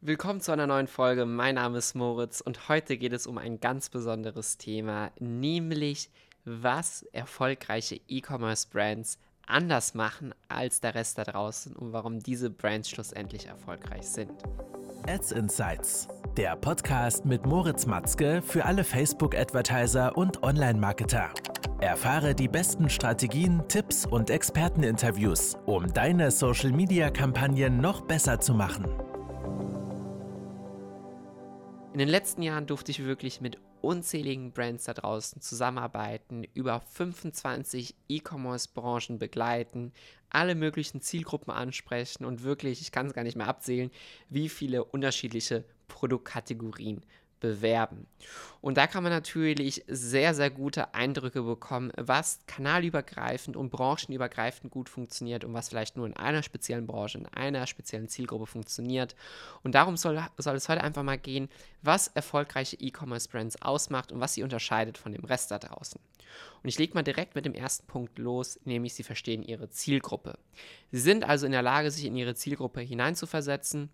Willkommen zu einer neuen Folge. Mein Name ist Moritz und heute geht es um ein ganz besonderes Thema, nämlich was erfolgreiche E-Commerce-Brands anders machen als der Rest da draußen und warum diese Brands schlussendlich erfolgreich sind. Ads Insights, der Podcast mit Moritz Matzke für alle Facebook-Advertiser und Online-Marketer. Erfahre die besten Strategien, Tipps und Experteninterviews, um deine Social-Media-Kampagnen noch besser zu machen. In den letzten Jahren durfte ich wirklich mit unzähligen Brands da draußen zusammenarbeiten, über 25 E-Commerce-Branchen begleiten, alle möglichen Zielgruppen ansprechen und wirklich, ich kann es gar nicht mehr abzählen, wie viele unterschiedliche Produktkategorien bewerben. Und da kann man natürlich sehr, sehr gute Eindrücke bekommen, was kanalübergreifend und branchenübergreifend gut funktioniert und was vielleicht nur in einer speziellen Branche, in einer speziellen Zielgruppe funktioniert. Und darum soll, soll es heute einfach mal gehen, was erfolgreiche E-Commerce-Brands ausmacht und was sie unterscheidet von dem Rest da draußen. Und ich lege mal direkt mit dem ersten Punkt los, nämlich sie verstehen ihre Zielgruppe. Sie sind also in der Lage, sich in ihre Zielgruppe hineinzuversetzen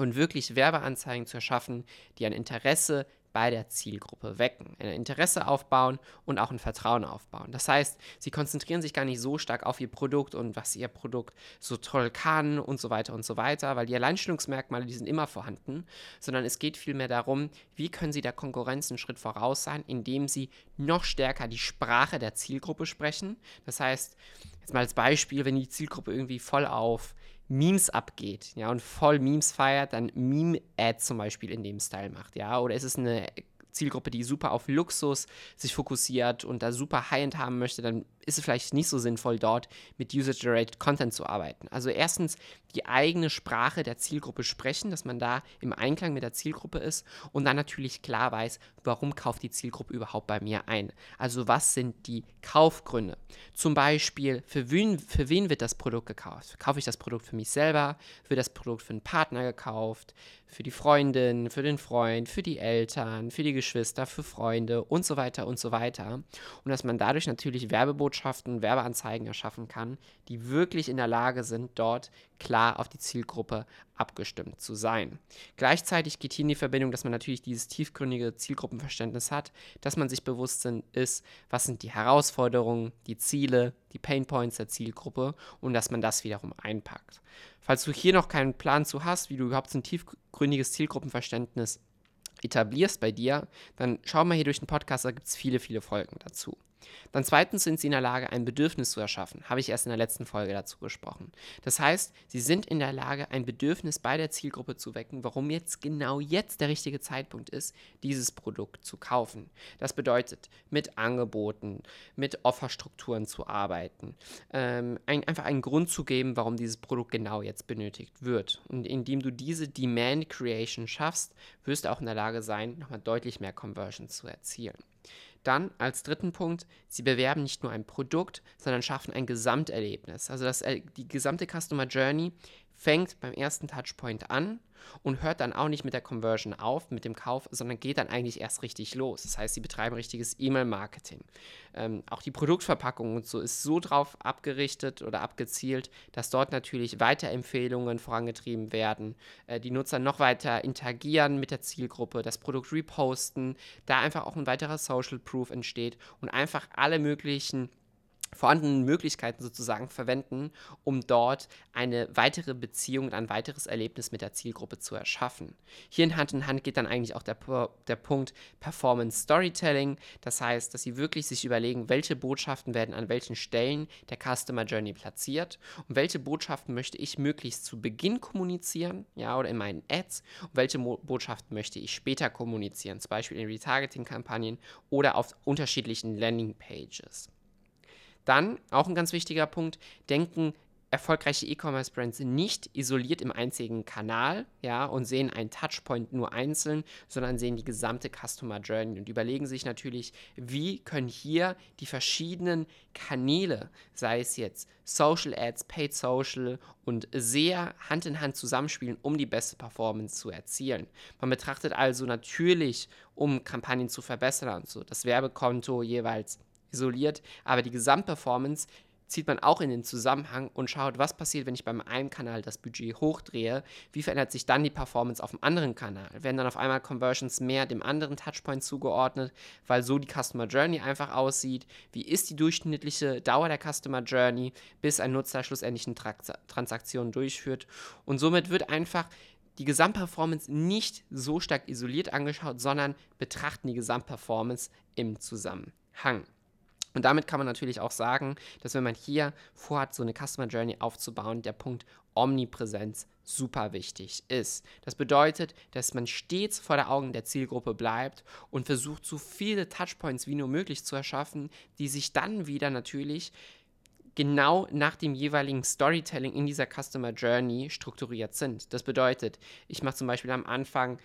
und wirklich Werbeanzeigen zu erschaffen, die ein Interesse bei der Zielgruppe wecken, ein Interesse aufbauen und auch ein Vertrauen aufbauen. Das heißt, sie konzentrieren sich gar nicht so stark auf ihr Produkt und was ihr Produkt so toll kann und so weiter und so weiter, weil die Alleinstellungsmerkmale, die sind immer vorhanden, sondern es geht vielmehr darum, wie können sie der Konkurrenz einen Schritt voraus sein, indem sie noch stärker die Sprache der Zielgruppe sprechen. Das heißt, jetzt mal als Beispiel, wenn die Zielgruppe irgendwie voll auf Memes abgeht, ja, und voll Memes feiert, dann Meme-Ads zum Beispiel in dem Style macht, ja, oder ist es eine Zielgruppe, die super auf Luxus sich fokussiert und da super High-End haben möchte, dann ist es vielleicht nicht so sinnvoll, dort mit User-Generated Content zu arbeiten. Also erstens die eigene Sprache der Zielgruppe sprechen, dass man da im Einklang mit der Zielgruppe ist und dann natürlich klar weiß, warum kauft die Zielgruppe überhaupt bei mir ein. Also was sind die Kaufgründe? Zum Beispiel, für wen, für wen wird das Produkt gekauft? Kaufe ich das Produkt für mich selber? Wird das Produkt für einen Partner gekauft? Für die Freundin, für den Freund, für die Eltern, für die Geschwister, für Freunde und so weiter und so weiter. Und dass man dadurch natürlich Werbebotschaften, Werbeanzeigen erschaffen kann, die wirklich in der Lage sind, dort klar auf die Zielgruppe abgestimmt zu sein. Gleichzeitig geht hier in die Verbindung, dass man natürlich dieses tiefgründige Zielgruppenverständnis hat, dass man sich bewusst ist, was sind die Herausforderungen, die Ziele, die Painpoints der Zielgruppe und dass man das wiederum einpackt. Falls du hier noch keinen Plan zu hast, wie du überhaupt so ein tiefgründiges Zielgruppenverständnis etablierst bei dir, dann schau mal hier durch den Podcast, da gibt es viele, viele Folgen dazu. Dann zweitens sind sie in der Lage, ein Bedürfnis zu erschaffen. Habe ich erst in der letzten Folge dazu gesprochen. Das heißt, sie sind in der Lage, ein Bedürfnis bei der Zielgruppe zu wecken, warum jetzt genau jetzt der richtige Zeitpunkt ist, dieses Produkt zu kaufen. Das bedeutet, mit Angeboten, mit Offerstrukturen zu arbeiten, ähm, ein, einfach einen Grund zu geben, warum dieses Produkt genau jetzt benötigt wird. Und indem du diese Demand Creation schaffst, wirst du auch in der Lage sein, nochmal deutlich mehr Conversion zu erzielen. Dann als dritten Punkt, sie bewerben nicht nur ein Produkt, sondern schaffen ein Gesamterlebnis. Also das, die gesamte Customer Journey fängt beim ersten Touchpoint an und hört dann auch nicht mit der Conversion auf, mit dem Kauf, sondern geht dann eigentlich erst richtig los. Das heißt, sie betreiben richtiges E-Mail-Marketing. Ähm, auch die Produktverpackung und so ist so drauf abgerichtet oder abgezielt, dass dort natürlich Weiterempfehlungen vorangetrieben werden, äh, die Nutzer noch weiter interagieren mit der Zielgruppe, das Produkt reposten, da einfach auch ein weiterer Social Proof entsteht und einfach alle möglichen vorhandenen Möglichkeiten sozusagen verwenden, um dort eine weitere Beziehung und ein weiteres Erlebnis mit der Zielgruppe zu erschaffen. Hier in Hand in Hand geht dann eigentlich auch der, der Punkt Performance Storytelling. Das heißt, dass sie wirklich sich überlegen, welche Botschaften werden an welchen Stellen der Customer Journey platziert und welche Botschaften möchte ich möglichst zu Beginn kommunizieren, ja, oder in meinen Ads und welche Mo Botschaften möchte ich später kommunizieren, zum Beispiel in Retargeting-Kampagnen oder auf unterschiedlichen Landing-Pages. Dann, auch ein ganz wichtiger Punkt, denken erfolgreiche E-Commerce-Brands nicht isoliert im einzigen Kanal, ja, und sehen einen Touchpoint nur einzeln, sondern sehen die gesamte Customer Journey und überlegen sich natürlich, wie können hier die verschiedenen Kanäle, sei es jetzt Social Ads, Paid Social und sehr Hand in Hand zusammenspielen, um die beste Performance zu erzielen. Man betrachtet also natürlich, um Kampagnen zu verbessern und so, das Werbekonto jeweils isoliert, aber die Gesamtperformance zieht man auch in den Zusammenhang und schaut, was passiert, wenn ich beim einen Kanal das Budget hochdrehe, wie verändert sich dann die Performance auf dem anderen Kanal. Werden dann auf einmal Conversions mehr dem anderen Touchpoint zugeordnet, weil so die Customer Journey einfach aussieht, wie ist die durchschnittliche Dauer der Customer Journey, bis ein Nutzer schlussendlich eine Transaktion durchführt und somit wird einfach die Gesamtperformance nicht so stark isoliert angeschaut, sondern betrachten die Gesamtperformance im Zusammenhang. Und damit kann man natürlich auch sagen, dass wenn man hier vorhat, so eine Customer Journey aufzubauen, der Punkt Omnipräsenz super wichtig ist. Das bedeutet, dass man stets vor der Augen der Zielgruppe bleibt und versucht, so viele Touchpoints wie nur möglich zu erschaffen, die sich dann wieder natürlich genau nach dem jeweiligen Storytelling in dieser Customer Journey strukturiert sind. Das bedeutet, ich mache zum Beispiel am Anfang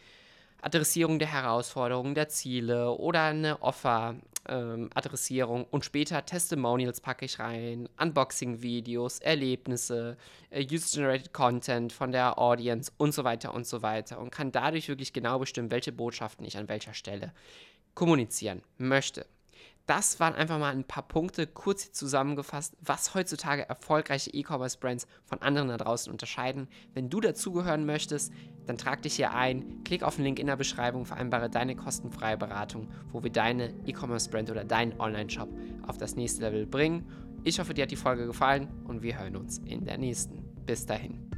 Adressierung der Herausforderungen, der Ziele oder eine Offer-Adressierung ähm, und später Testimonials packe ich rein, Unboxing-Videos, Erlebnisse, äh, User-Generated Content von der Audience und so weiter und so weiter und kann dadurch wirklich genau bestimmen, welche Botschaften ich an welcher Stelle kommunizieren möchte. Das waren einfach mal ein paar Punkte, kurz zusammengefasst, was heutzutage erfolgreiche E-Commerce-Brands von anderen da draußen unterscheiden. Wenn du dazugehören möchtest, dann trag dich hier ein, klick auf den Link in der Beschreibung, vereinbare deine kostenfreie Beratung, wo wir deine E-Commerce-Brand oder deinen Online-Shop auf das nächste Level bringen. Ich hoffe, dir hat die Folge gefallen und wir hören uns in der nächsten. Bis dahin.